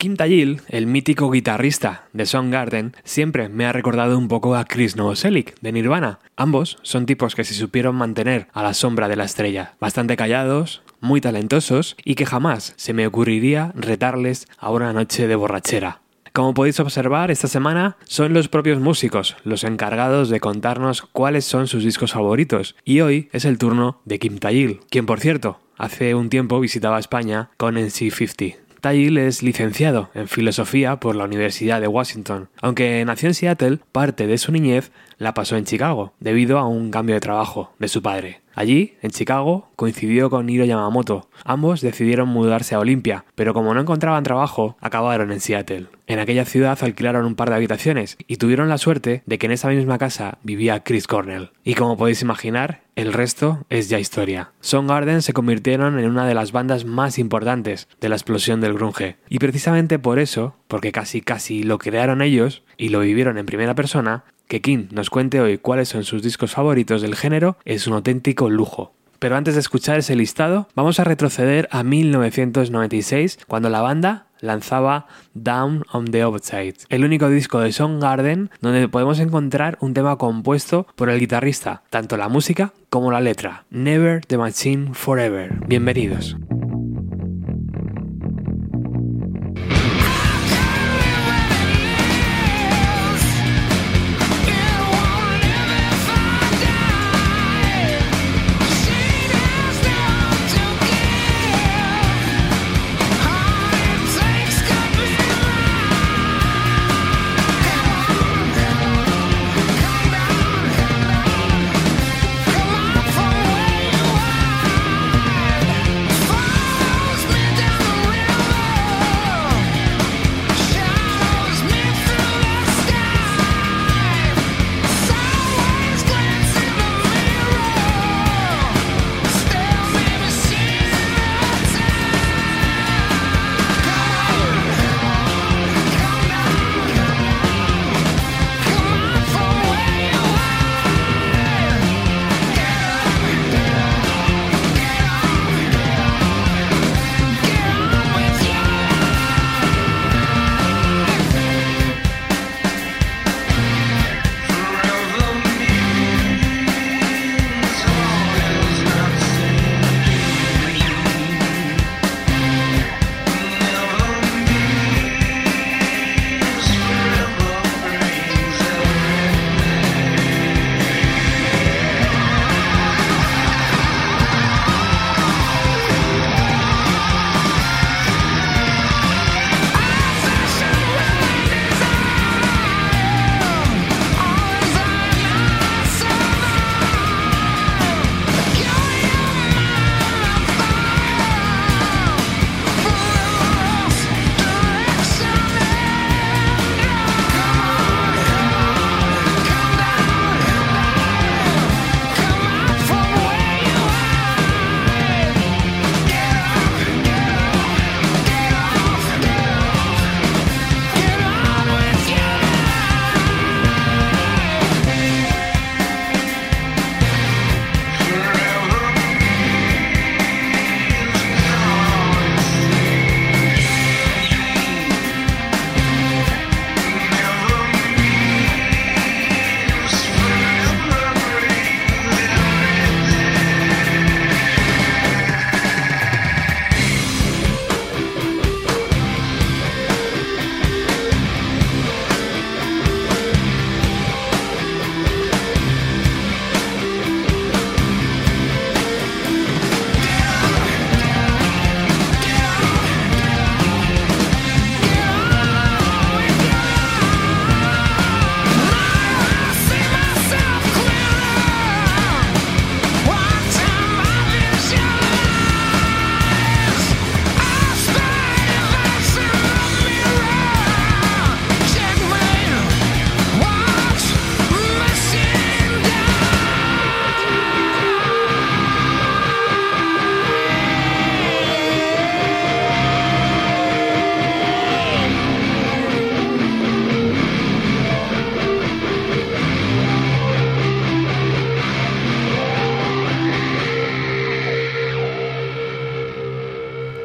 Kim Tajil, el mítico guitarrista de Soundgarden, siempre me ha recordado un poco a Chris Novoselic de Nirvana. Ambos son tipos que se supieron mantener a la sombra de la estrella, bastante callados, muy talentosos y que jamás se me ocurriría retarles a una noche de borrachera. Como podéis observar, esta semana son los propios músicos los encargados de contarnos cuáles son sus discos favoritos, y hoy es el turno de Kim Tajil, quien por cierto, hace un tiempo visitaba España con NC50. Tayil es licenciado en filosofía por la Universidad de Washington. Aunque nació en Seattle, parte de su niñez la pasó en Chicago, debido a un cambio de trabajo de su padre. Allí, en Chicago, coincidió con Hiro Yamamoto. Ambos decidieron mudarse a Olympia, pero como no encontraban trabajo, acabaron en Seattle. En aquella ciudad alquilaron un par de habitaciones y tuvieron la suerte de que en esa misma casa vivía Chris Cornell. Y como podéis imaginar, el resto es ya historia. Garden se convirtieron en una de las bandas más importantes de la explosión del grunge. Y precisamente por eso, porque casi casi lo crearon ellos y lo vivieron en primera persona, que King nos cuente hoy cuáles son sus discos favoritos del género es un auténtico lujo. Pero antes de escuchar ese listado, vamos a retroceder a 1996, cuando la banda lanzaba Down on the Outside, el único disco de Garden donde podemos encontrar un tema compuesto por el guitarrista, tanto la música como la letra. Never the Machine Forever. Bienvenidos.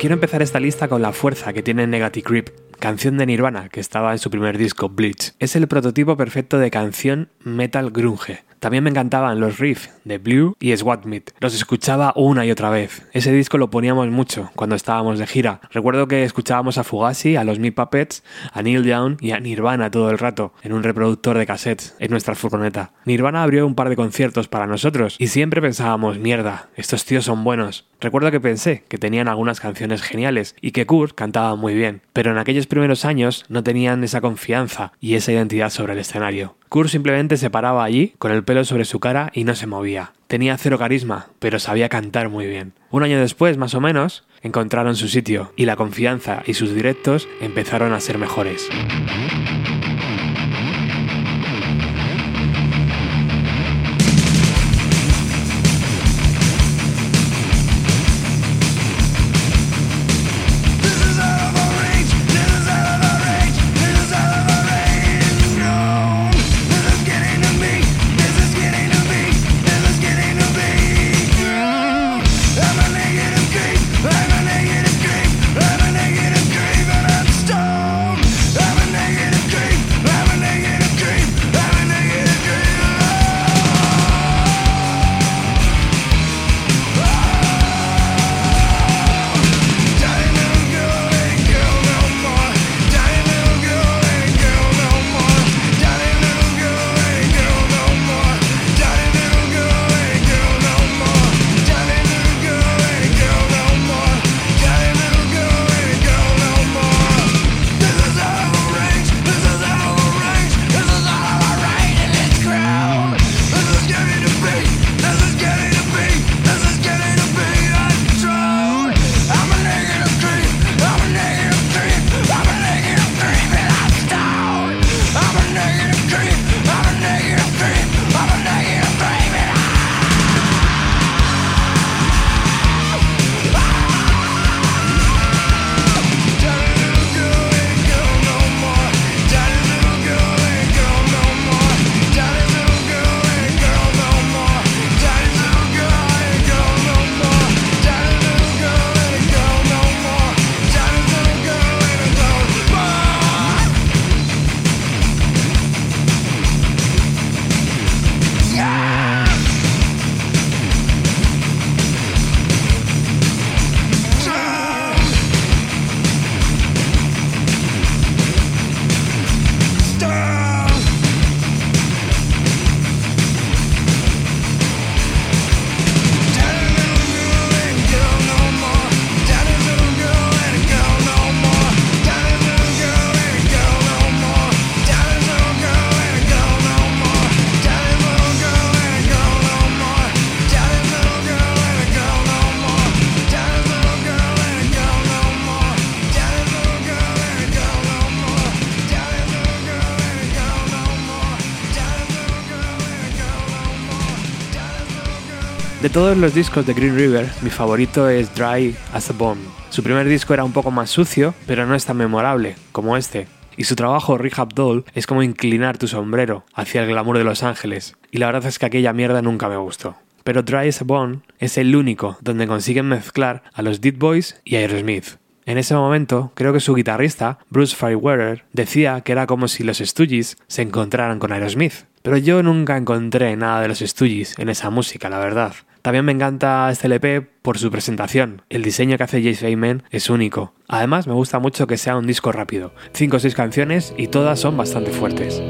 Quiero empezar esta lista con la fuerza que tiene Negative Grip, canción de Nirvana que estaba en su primer disco Bleach. Es el prototipo perfecto de canción metal grunge. También me encantaban los riffs de Blue y Swat Meat. Los escuchaba una y otra vez. Ese disco lo poníamos mucho cuando estábamos de gira. Recuerdo que escuchábamos a Fugazi, a los Meat Puppets, a Neil Young y a Nirvana todo el rato en un reproductor de cassettes en nuestra furgoneta. Nirvana abrió un par de conciertos para nosotros y siempre pensábamos, mierda, estos tíos son buenos. Recuerdo que pensé que tenían algunas canciones geniales y que Kurt cantaba muy bien, pero en aquellos primeros años no tenían esa confianza y esa identidad sobre el escenario. Kurt simplemente se paraba allí con el pelo sobre su cara y no se movía. Tenía cero carisma, pero sabía cantar muy bien. Un año después, más o menos, encontraron su sitio y la confianza y sus directos empezaron a ser mejores. De todos los discos de Green River, mi favorito es Dry as a Bone. Su primer disco era un poco más sucio, pero no es tan memorable como este. Y su trabajo Rehab Doll es como inclinar tu sombrero hacia el glamour de Los Ángeles. Y la verdad es que aquella mierda nunca me gustó. Pero Dry as a Bone es el único donde consiguen mezclar a los Dead Boys y Aerosmith. En ese momento, creo que su guitarrista, Bruce Fireweather, decía que era como si los Stooges se encontraran con Aerosmith. Pero yo nunca encontré nada de los Stooges en esa música, la verdad. También me encanta este LP por su presentación. El diseño que hace Jace Feynman es único. Además, me gusta mucho que sea un disco rápido. 5 o 6 canciones y todas son bastante fuertes.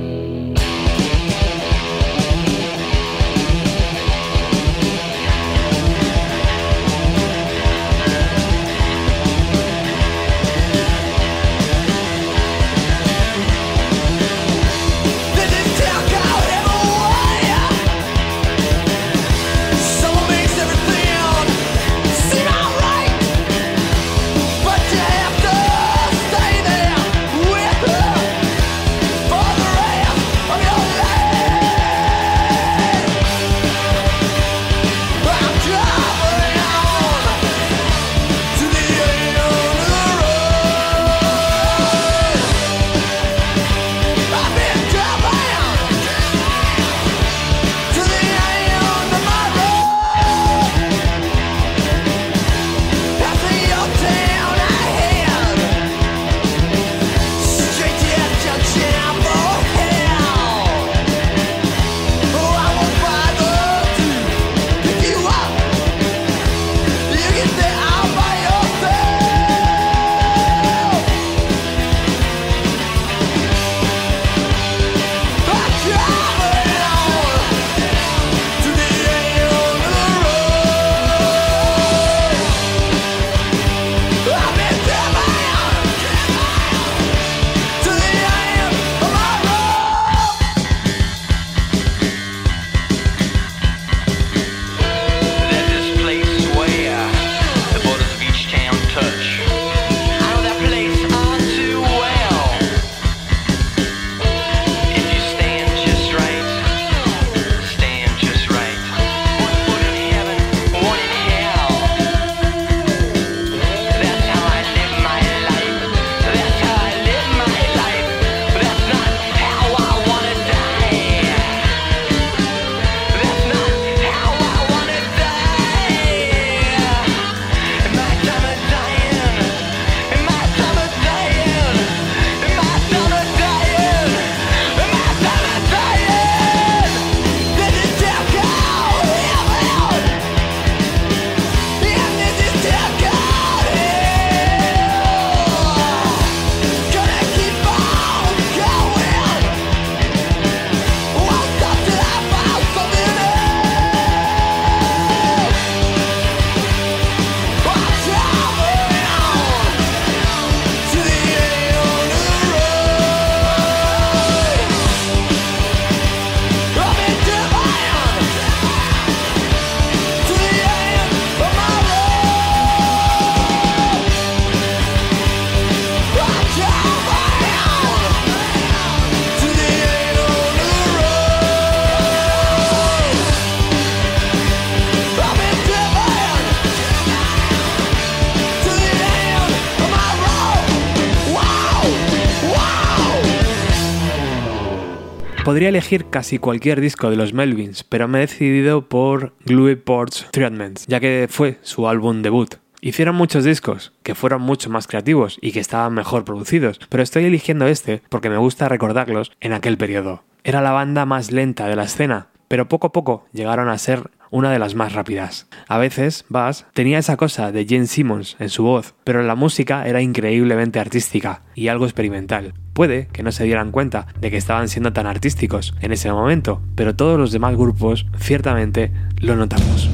Podría elegir casi cualquier disco de los Melvins, pero me he decidido por Glue Ports Treatments, ya que fue su álbum debut. Hicieron muchos discos que fueron mucho más creativos y que estaban mejor producidos, pero estoy eligiendo este porque me gusta recordarlos en aquel periodo. Era la banda más lenta de la escena, pero poco a poco llegaron a ser una de las más rápidas. A veces, Bass tenía esa cosa de Jane Simmons en su voz, pero la música era increíblemente artística y algo experimental. Puede que no se dieran cuenta de que estaban siendo tan artísticos en ese momento, pero todos los demás grupos ciertamente lo notamos.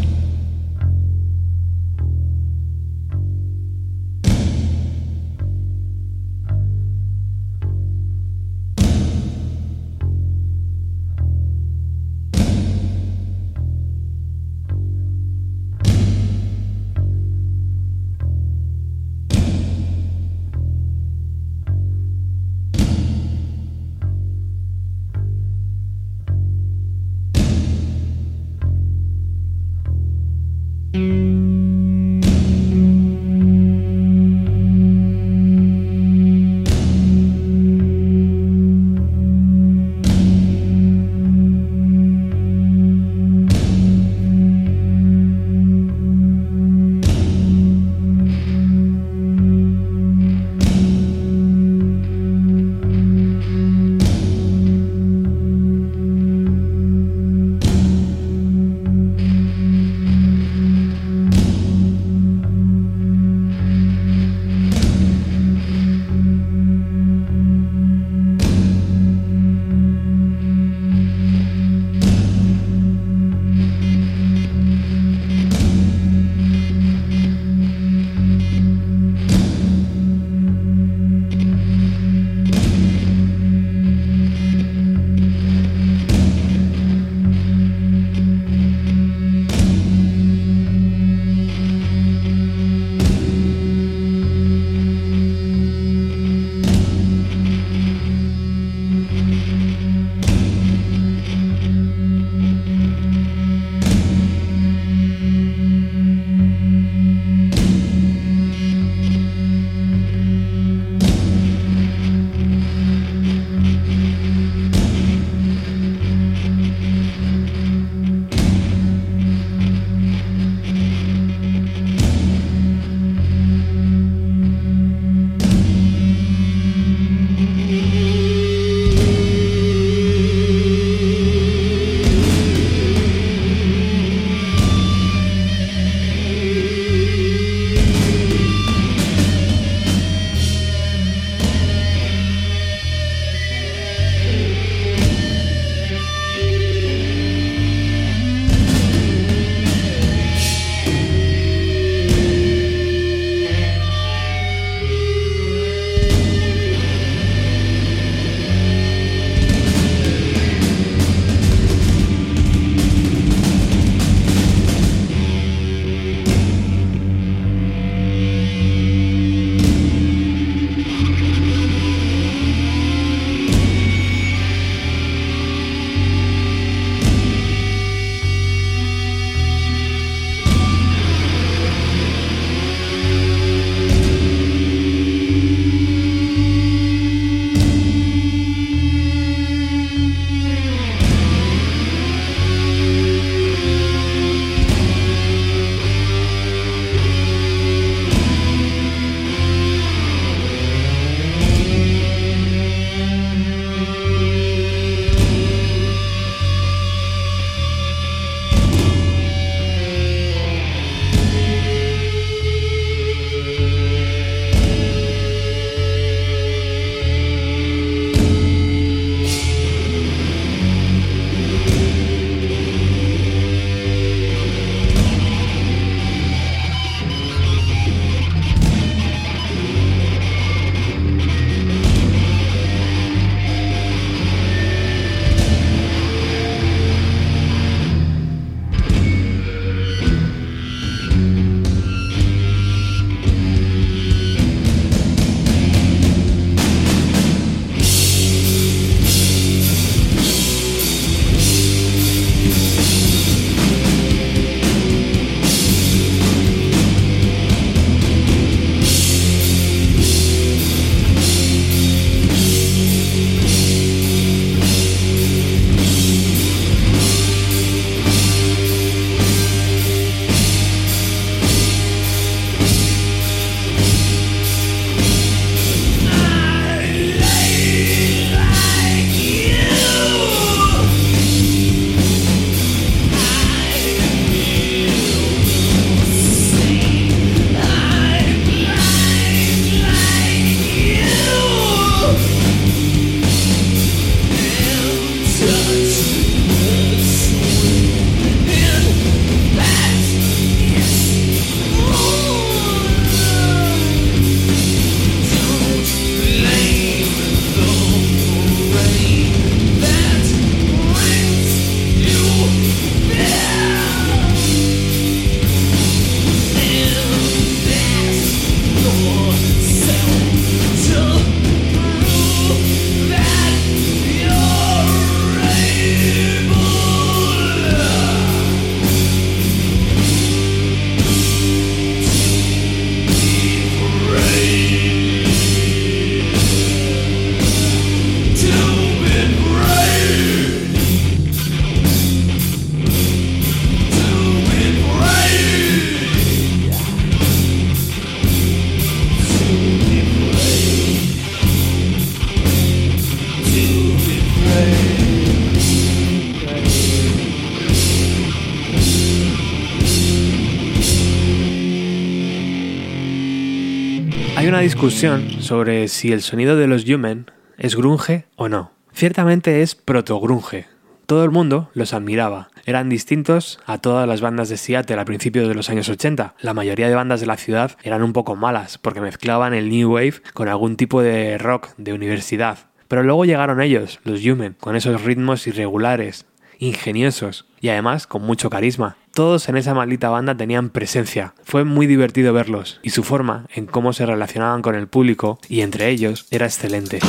Discusión sobre si el sonido de los Yumen es grunge o no. Ciertamente es proto-grunge. Todo el mundo los admiraba. Eran distintos a todas las bandas de Seattle a principios de los años 80. La mayoría de bandas de la ciudad eran un poco malas porque mezclaban el new wave con algún tipo de rock de universidad. Pero luego llegaron ellos, los Yumen, con esos ritmos irregulares, ingeniosos y además con mucho carisma. Todos en esa maldita banda tenían presencia. Fue muy divertido verlos y su forma en cómo se relacionaban con el público y entre ellos era excelente.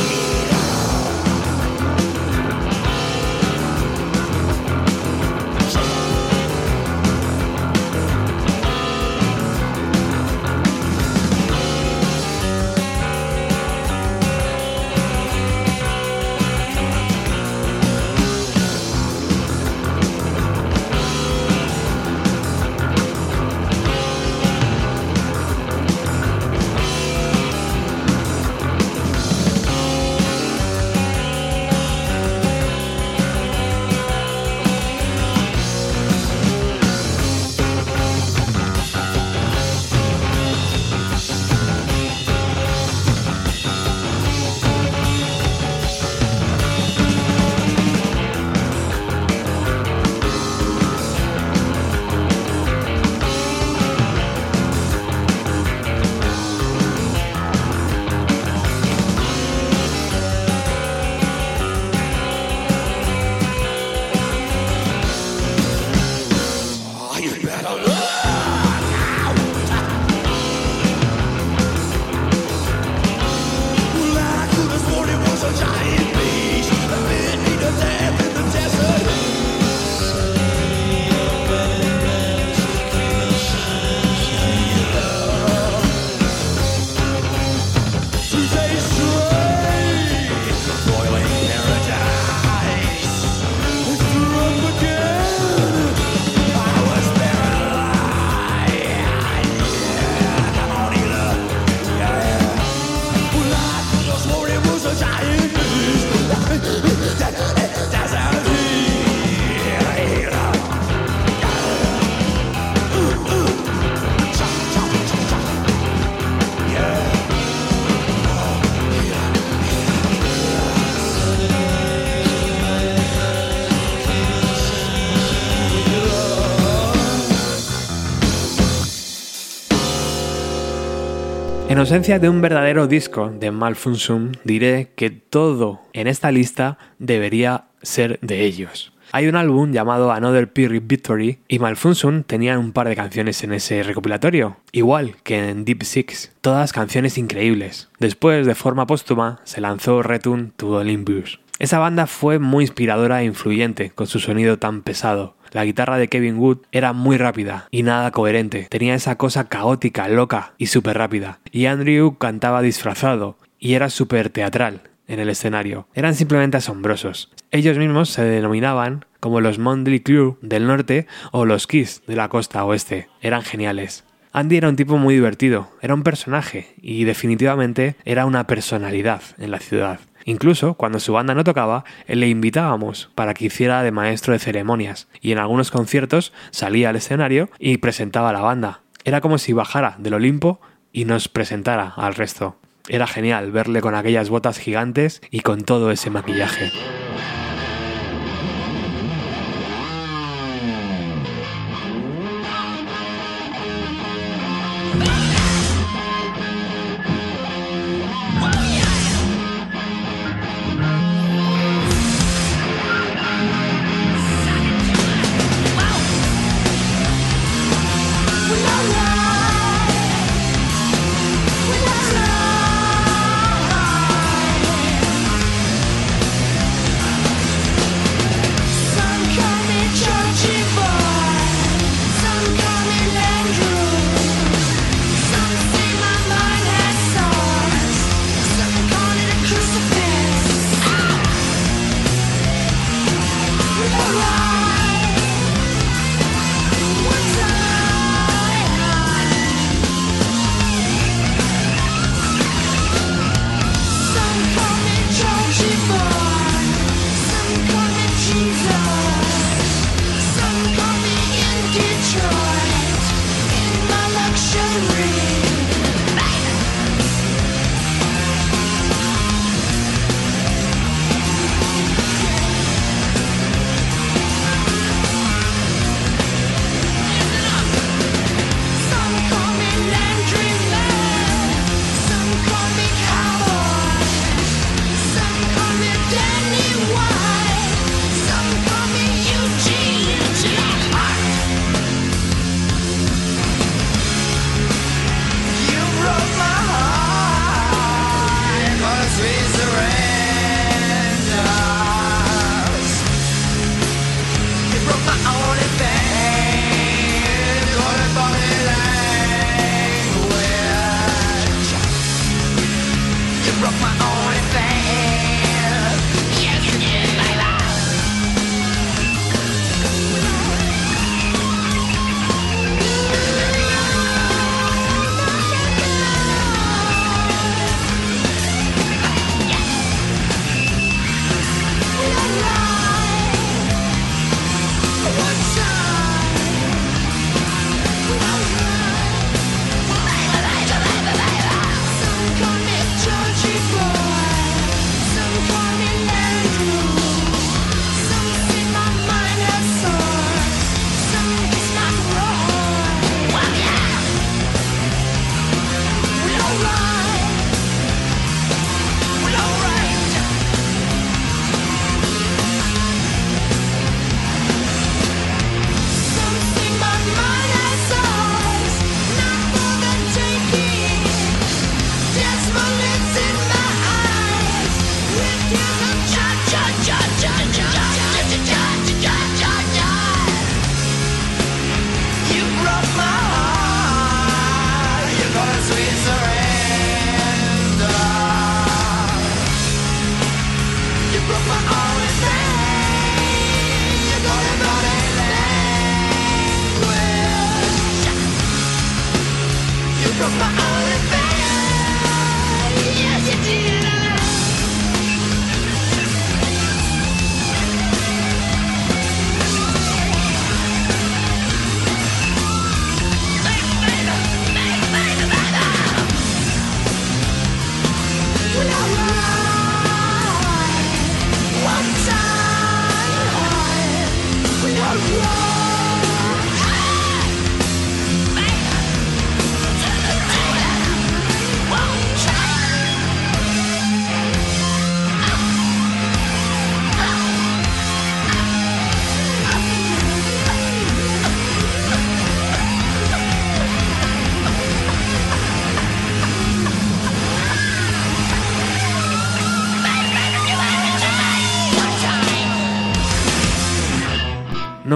Ausencia de un verdadero disco de Malfunction, diré que todo en esta lista debería ser de ellos. Hay un álbum llamado Another Period Victory y Malfunction tenían un par de canciones en ese recopilatorio, igual que en Deep Six, todas canciones increíbles. Después, de forma póstuma, se lanzó Return to Olympus. Esa banda fue muy inspiradora e influyente con su sonido tan pesado. La guitarra de Kevin Wood era muy rápida y nada coherente. Tenía esa cosa caótica, loca y súper rápida. Y Andrew cantaba disfrazado y era súper teatral en el escenario. Eran simplemente asombrosos. Ellos mismos se denominaban como los Mondley Crew del norte o los Kiss de la costa oeste. Eran geniales. Andy era un tipo muy divertido, era un personaje y definitivamente era una personalidad en la ciudad. Incluso cuando su banda no tocaba, le invitábamos para que hiciera de maestro de ceremonias y en algunos conciertos salía al escenario y presentaba a la banda. Era como si bajara del Olimpo y nos presentara al resto. Era genial verle con aquellas botas gigantes y con todo ese maquillaje.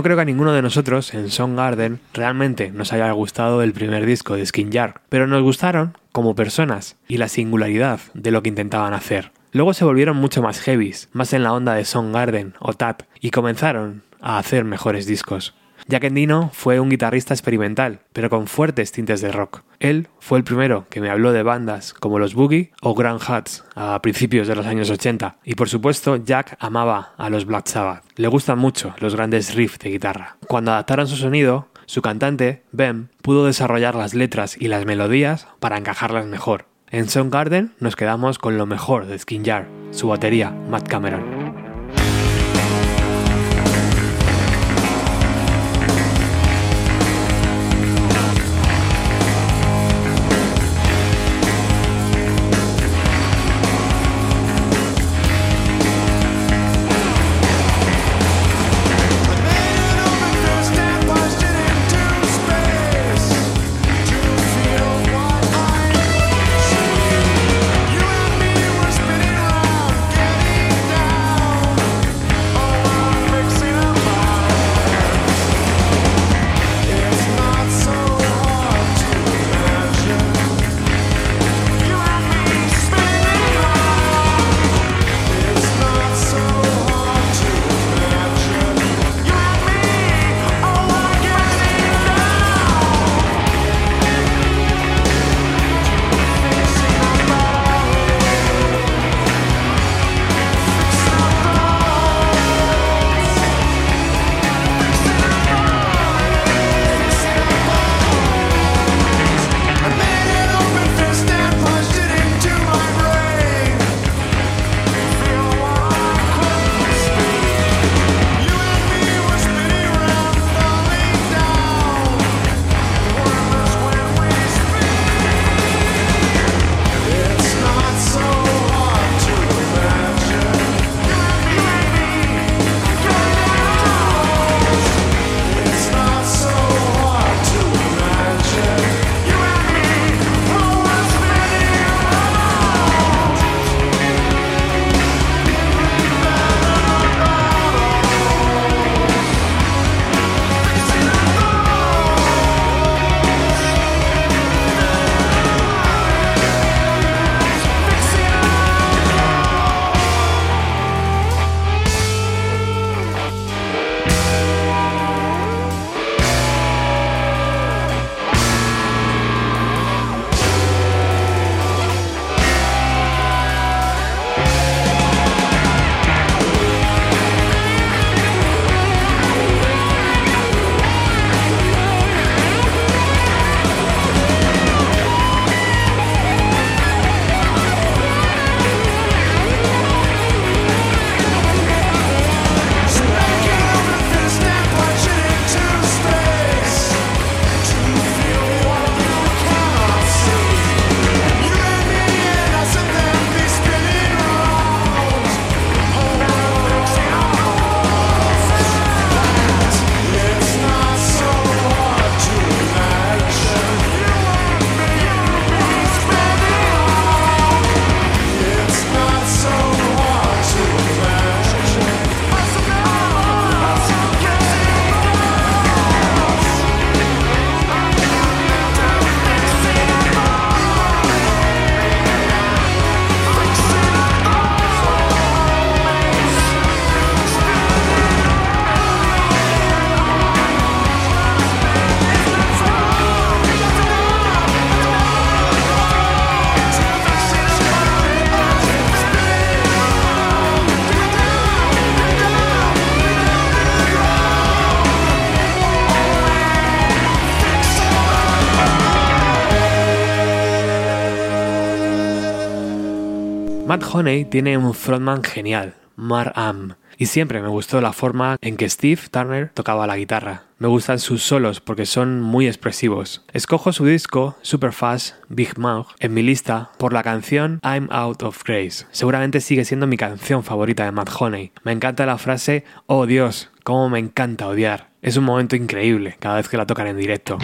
Creo que a ninguno de nosotros en Garden realmente nos haya gustado el primer disco de Skin pero nos gustaron como personas y la singularidad de lo que intentaban hacer. Luego se volvieron mucho más heavies, más en la onda de Garden o Tap, y comenzaron a hacer mejores discos. Jack Endino fue un guitarrista experimental, pero con fuertes tintes de rock. Él fue el primero que me habló de bandas como los Boogie o Grand Hats a principios de los años 80. Y por supuesto, Jack amaba a los Black Sabbath. Le gustan mucho los grandes riffs de guitarra. Cuando adaptaron su sonido, su cantante, Ben, pudo desarrollar las letras y las melodías para encajarlas mejor. En Soundgarden nos quedamos con lo mejor de Skin Jar, su batería, Matt Cameron. Honey tiene un frontman genial, Mar Am, y siempre me gustó la forma en que Steve Turner tocaba la guitarra. Me gustan sus solos porque son muy expresivos. Escojo su disco Superfast Big Mouth en mi lista por la canción I'm Out of Grace. Seguramente sigue siendo mi canción favorita de Matt Honey. Me encanta la frase Oh Dios, cómo me encanta odiar. Es un momento increíble cada vez que la tocan en directo.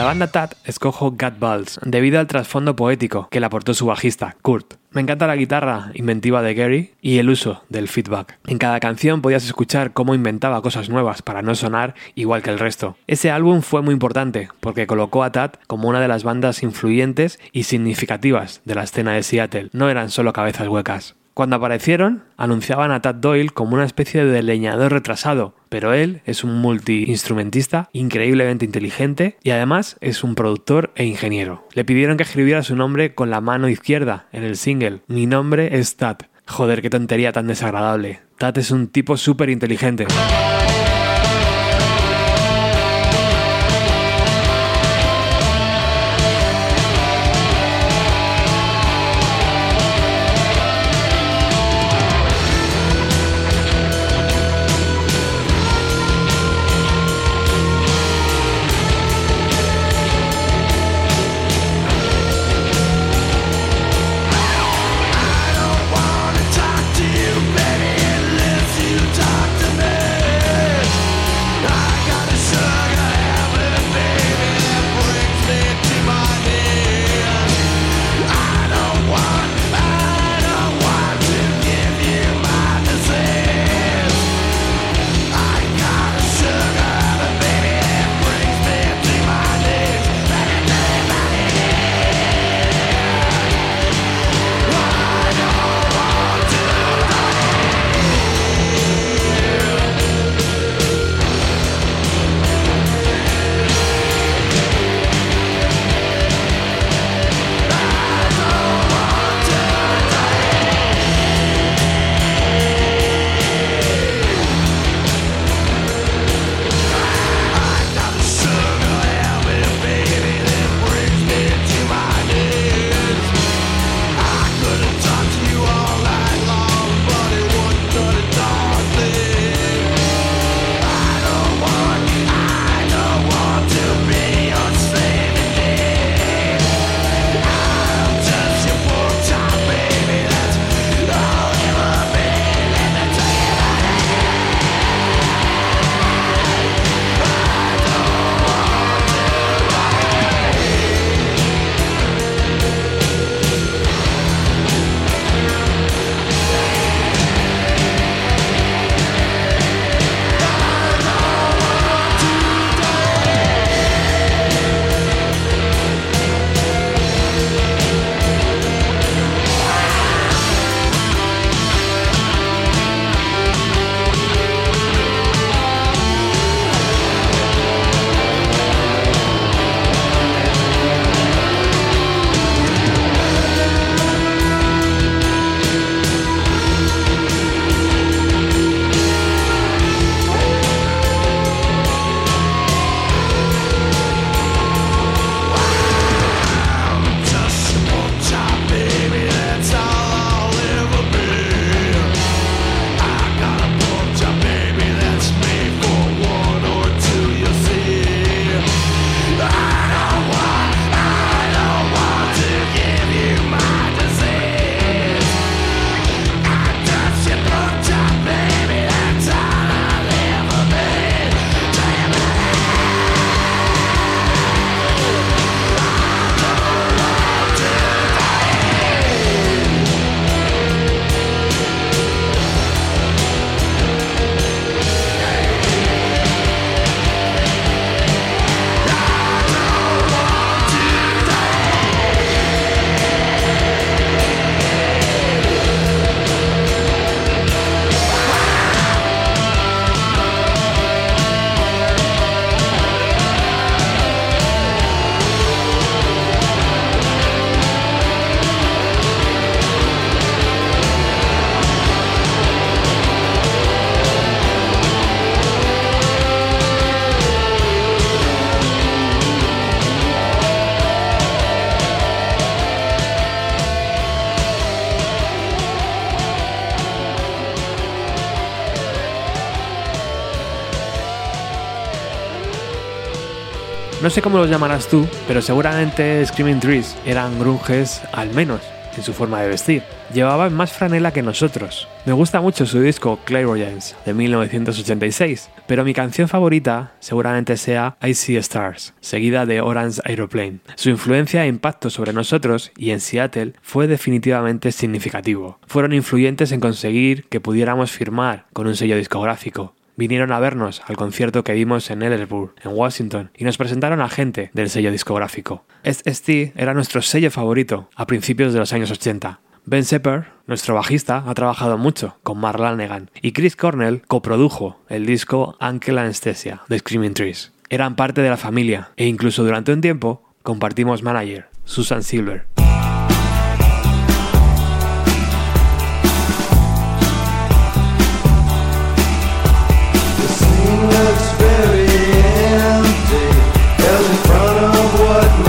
La banda Tat escojo Gut Balls debido al trasfondo poético que le aportó su bajista, Kurt. Me encanta la guitarra inventiva de Gary y el uso del feedback. En cada canción podías escuchar cómo inventaba cosas nuevas para no sonar igual que el resto. Ese álbum fue muy importante porque colocó a Tat como una de las bandas influyentes y significativas de la escena de Seattle. No eran solo cabezas huecas. Cuando aparecieron, anunciaban a Tad Doyle como una especie de leñador retrasado, pero él es un multiinstrumentista increíblemente inteligente y además es un productor e ingeniero. Le pidieron que escribiera su nombre con la mano izquierda en el single. Mi nombre es Tad. Joder, qué tontería tan desagradable. Tad es un tipo súper inteligente. No sé cómo los llamarás tú, pero seguramente Screaming Trees eran grunges al menos en su forma de vestir. Llevaban más franela que nosotros. Me gusta mucho su disco Clairvoyance de 1986, pero mi canción favorita seguramente sea I See Stars, seguida de Orange Aeroplane. Su influencia e impacto sobre nosotros y en Seattle fue definitivamente significativo. Fueron influyentes en conseguir que pudiéramos firmar con un sello discográfico, vinieron a vernos al concierto que dimos en Ellersburg, en Washington, y nos presentaron a gente del sello discográfico. SST era nuestro sello favorito a principios de los años 80. Ben Sepper, nuestro bajista, ha trabajado mucho con Mark Lanegan y Chris Cornell coprodujo el disco Uncle Anesthesia de Screaming Trees. Eran parte de la familia e incluso durante un tiempo compartimos manager, Susan Silver. what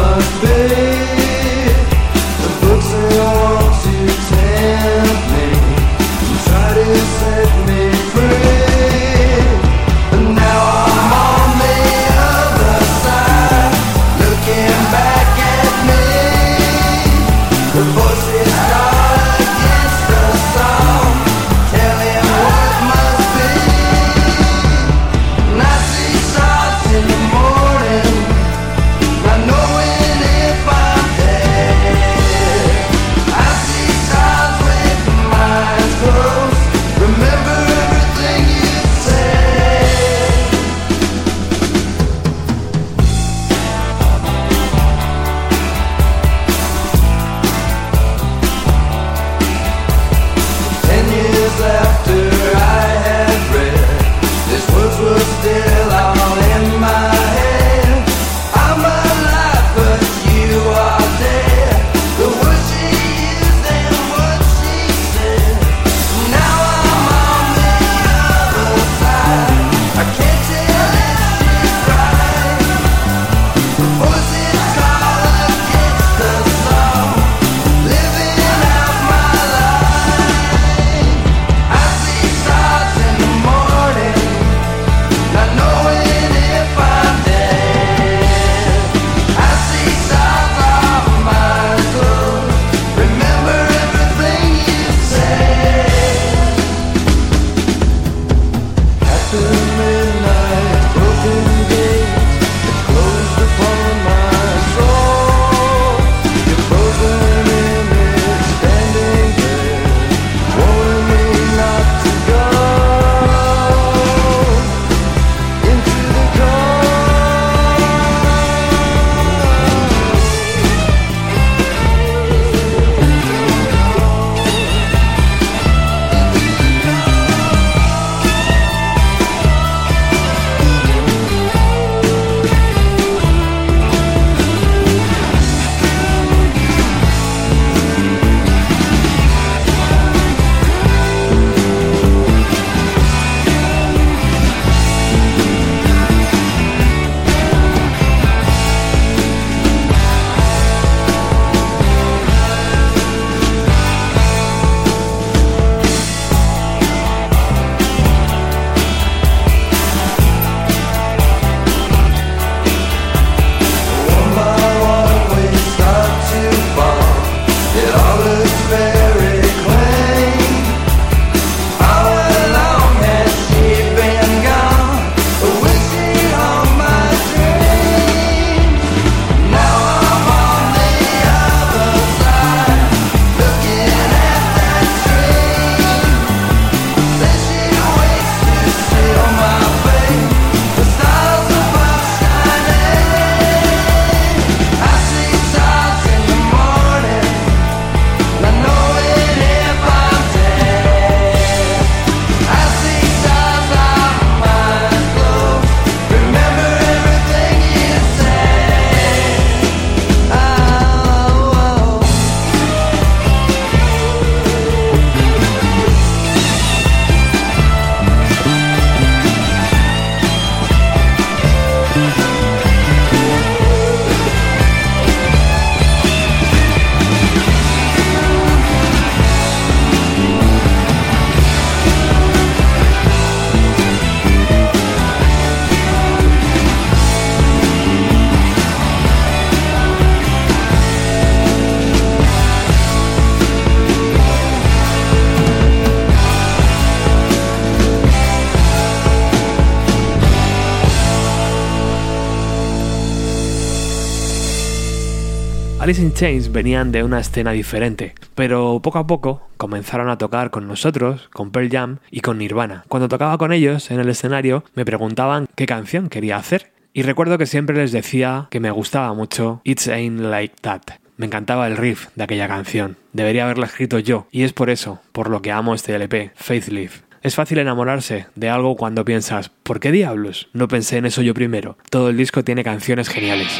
Alice in Chains venían de una escena diferente, pero poco a poco comenzaron a tocar con nosotros, con Pearl Jam y con Nirvana. Cuando tocaba con ellos en el escenario me preguntaban qué canción quería hacer y recuerdo que siempre les decía que me gustaba mucho It's Ain't Like That. Me encantaba el riff de aquella canción. Debería haberla escrito yo y es por eso, por lo que amo este LP, Faith Live. Es fácil enamorarse de algo cuando piensas, ¿por qué diablos? No pensé en eso yo primero. Todo el disco tiene canciones geniales.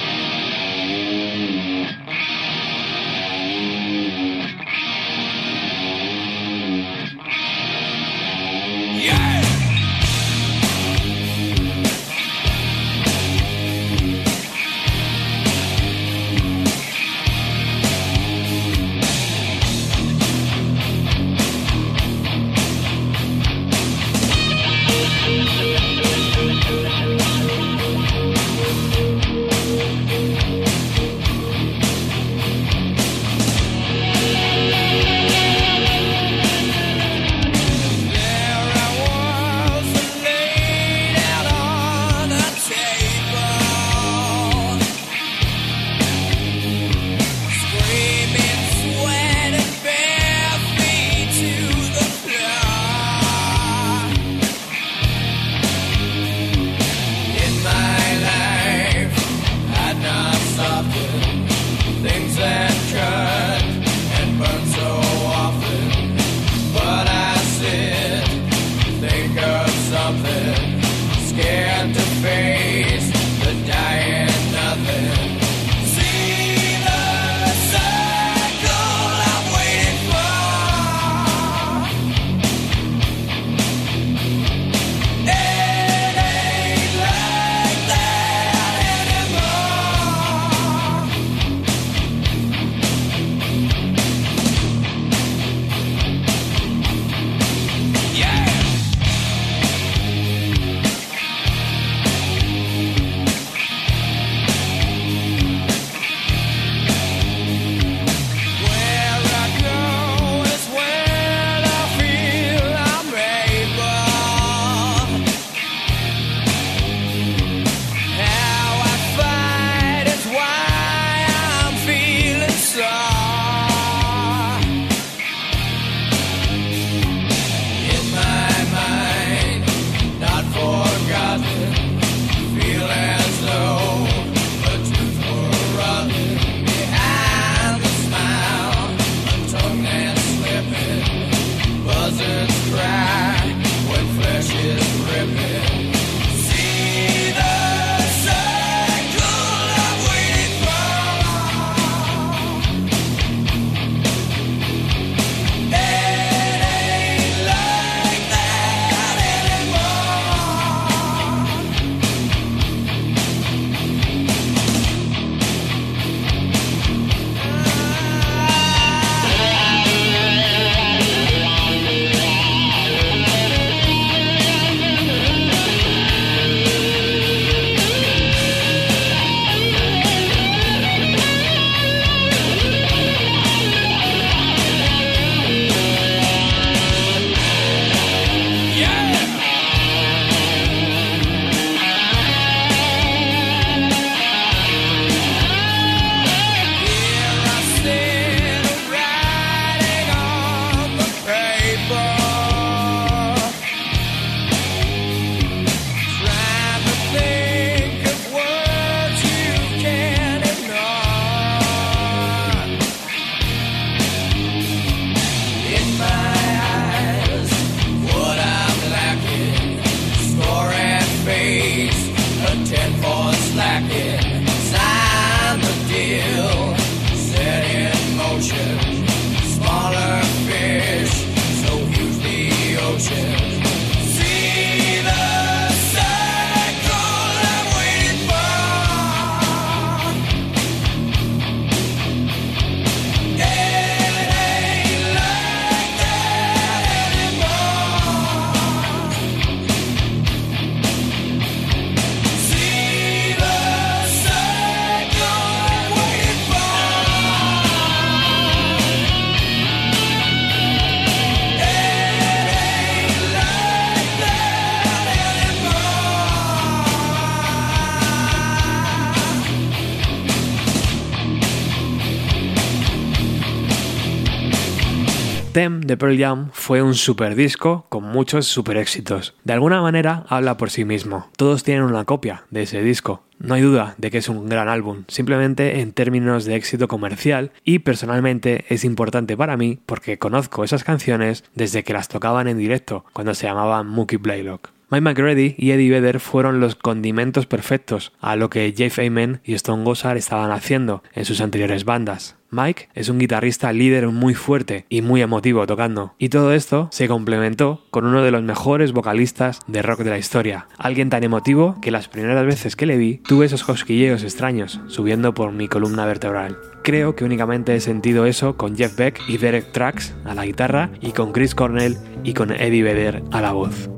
De Pearl Jam fue un super disco con muchos super éxitos. De alguna manera habla por sí mismo. Todos tienen una copia de ese disco. No hay duda de que es un gran álbum, simplemente en términos de éxito comercial y personalmente es importante para mí porque conozco esas canciones desde que las tocaban en directo, cuando se llamaban Mookie Blaylock. Mike McGrady y Eddie Vedder fueron los condimentos perfectos a lo que Jeff Amen y Stone Gossard estaban haciendo en sus anteriores bandas. Mike es un guitarrista líder muy fuerte y muy emotivo tocando, y todo esto se complementó con uno de los mejores vocalistas de rock de la historia, alguien tan emotivo que las primeras veces que le vi tuve esos cosquilleos extraños subiendo por mi columna vertebral. Creo que únicamente he sentido eso con Jeff Beck y Derek Trax a la guitarra y con Chris Cornell y con Eddie Vedder a la voz.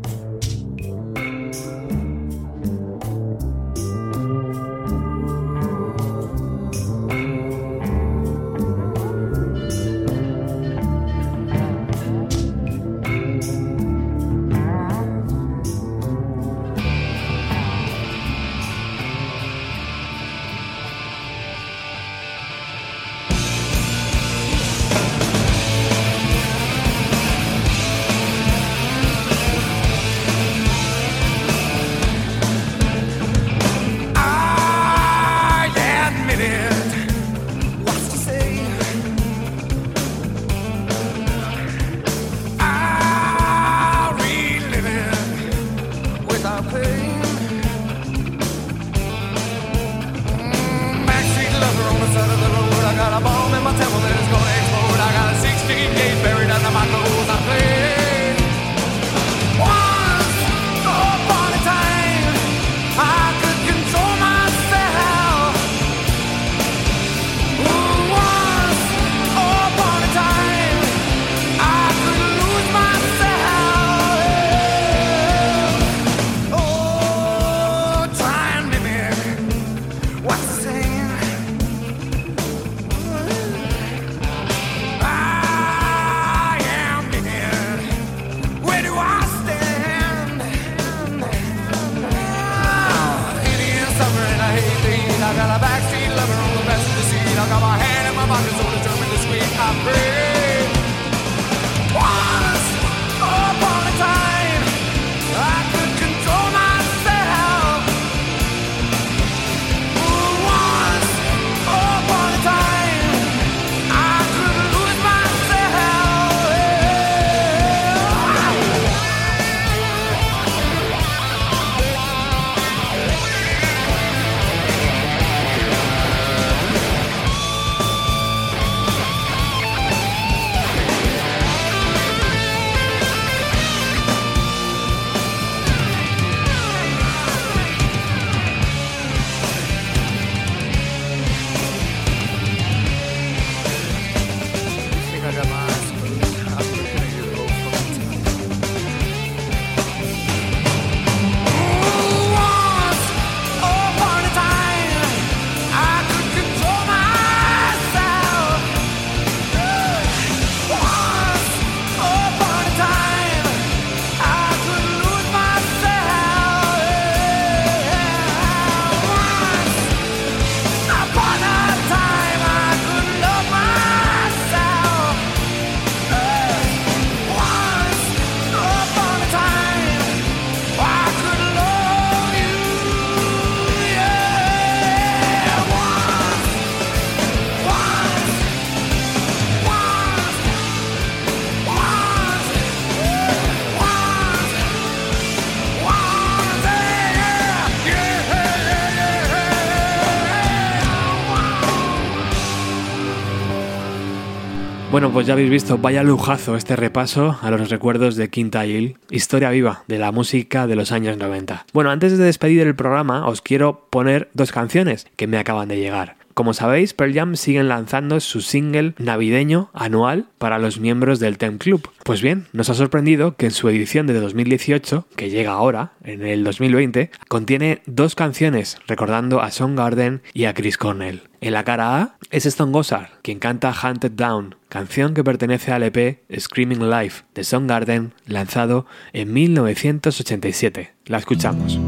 Bueno, pues ya habéis visto, vaya lujazo este repaso a los recuerdos de Quinta Hill, historia viva de la música de los años 90. Bueno, antes de despedir el programa, os quiero poner dos canciones que me acaban de llegar. Como sabéis, Pearl Jam siguen lanzando su single navideño anual para los miembros del Tem Club. Pues bien, nos ha sorprendido que en su edición de 2018, que llega ahora, en el 2020, contiene dos canciones recordando a Garden y a Chris Cornell. En la cara A es Stone Gossard, quien canta Hunted Down, canción que pertenece al EP Screaming Life de Garden, lanzado en 1987. La escuchamos.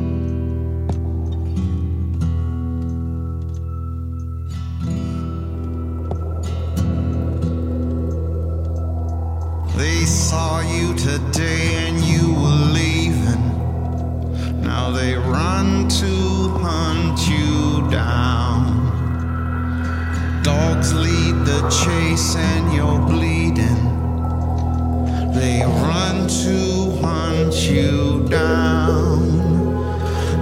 The day and you were leaving. Now they run to hunt you down. Dogs lead the chase and you're bleeding. They run to hunt you down.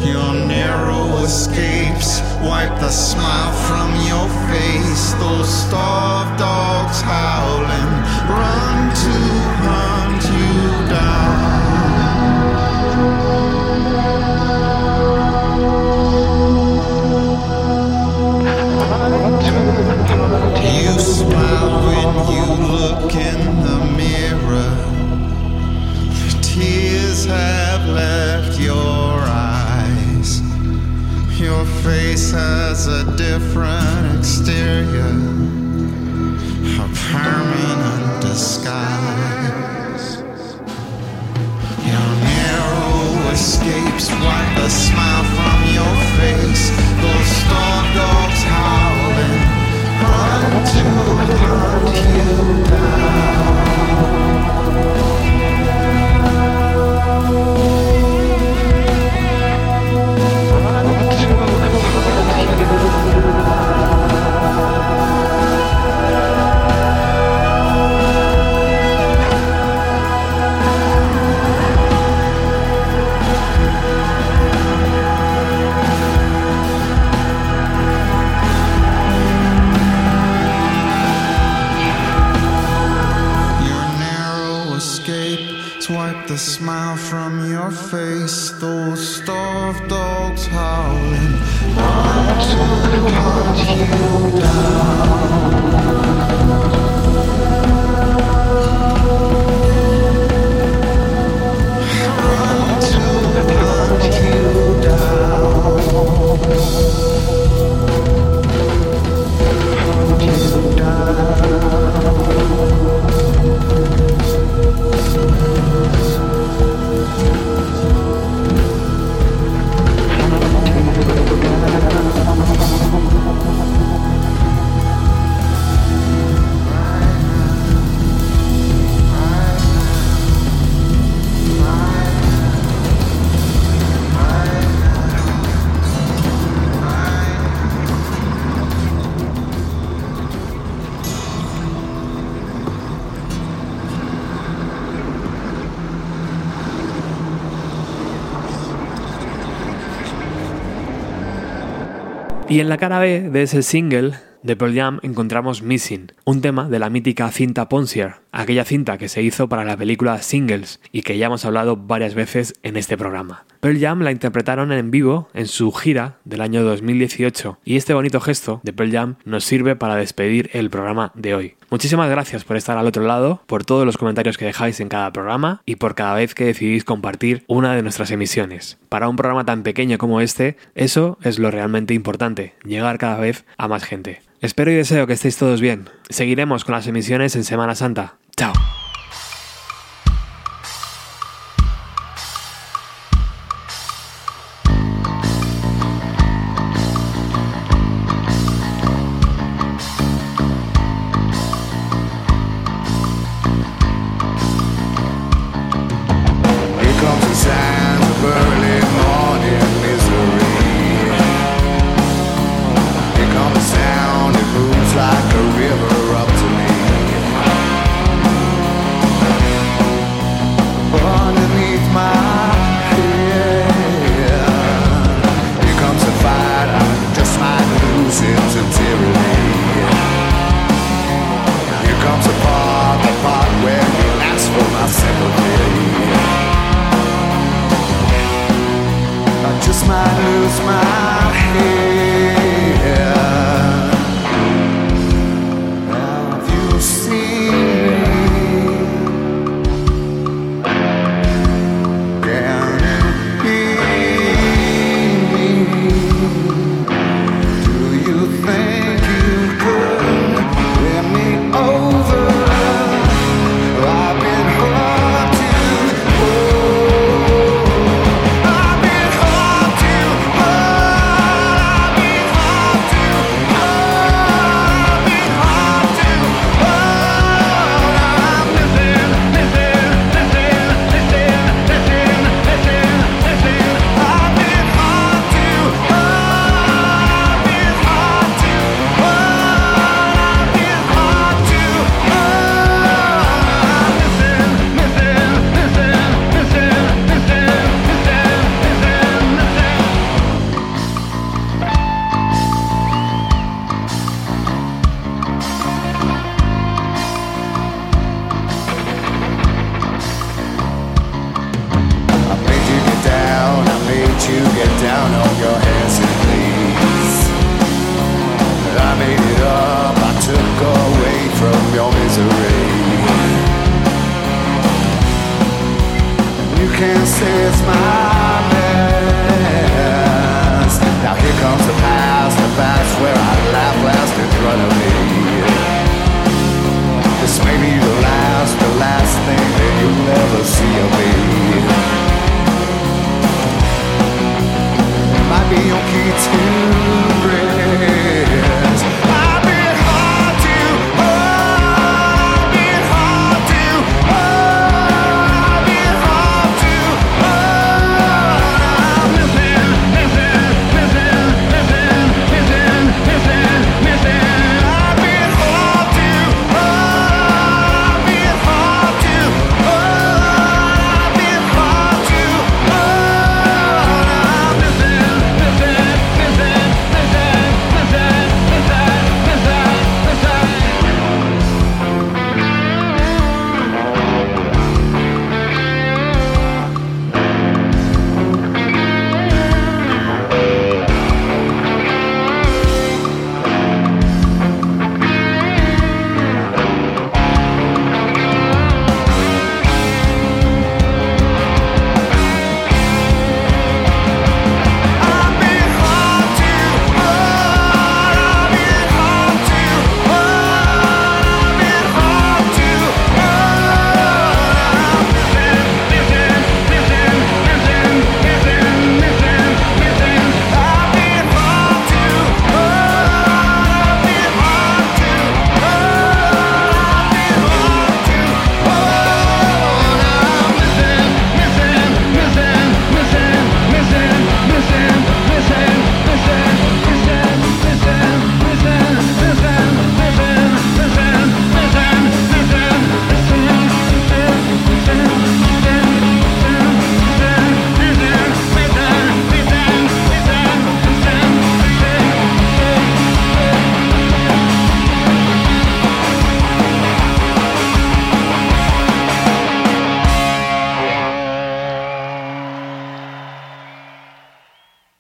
Your narrow escapes wipe the smile from your face. Those starved dogs howling run to look in the mirror. The tears have left your eyes. Your face has a different exterior, a permanent disguise. Your narrow escapes wipe the smile from your face. Those star dogs run to hunt you down. The smile from your face. Those starved dogs howling run to hunt you down. Y en la cara B de ese single de Pearl Jam encontramos Missing, un tema de la mítica cinta Ponsier, aquella cinta que se hizo para la película Singles y que ya hemos hablado varias veces en este programa. Pearl Jam la interpretaron en vivo en su gira del año 2018 y este bonito gesto de Pearl Jam nos sirve para despedir el programa de hoy. Muchísimas gracias por estar al otro lado, por todos los comentarios que dejáis en cada programa y por cada vez que decidís compartir una de nuestras emisiones. Para un programa tan pequeño como este, eso es lo realmente importante, llegar cada vez a más gente. Espero y deseo que estéis todos bien. Seguiremos con las emisiones en Semana Santa. Chao.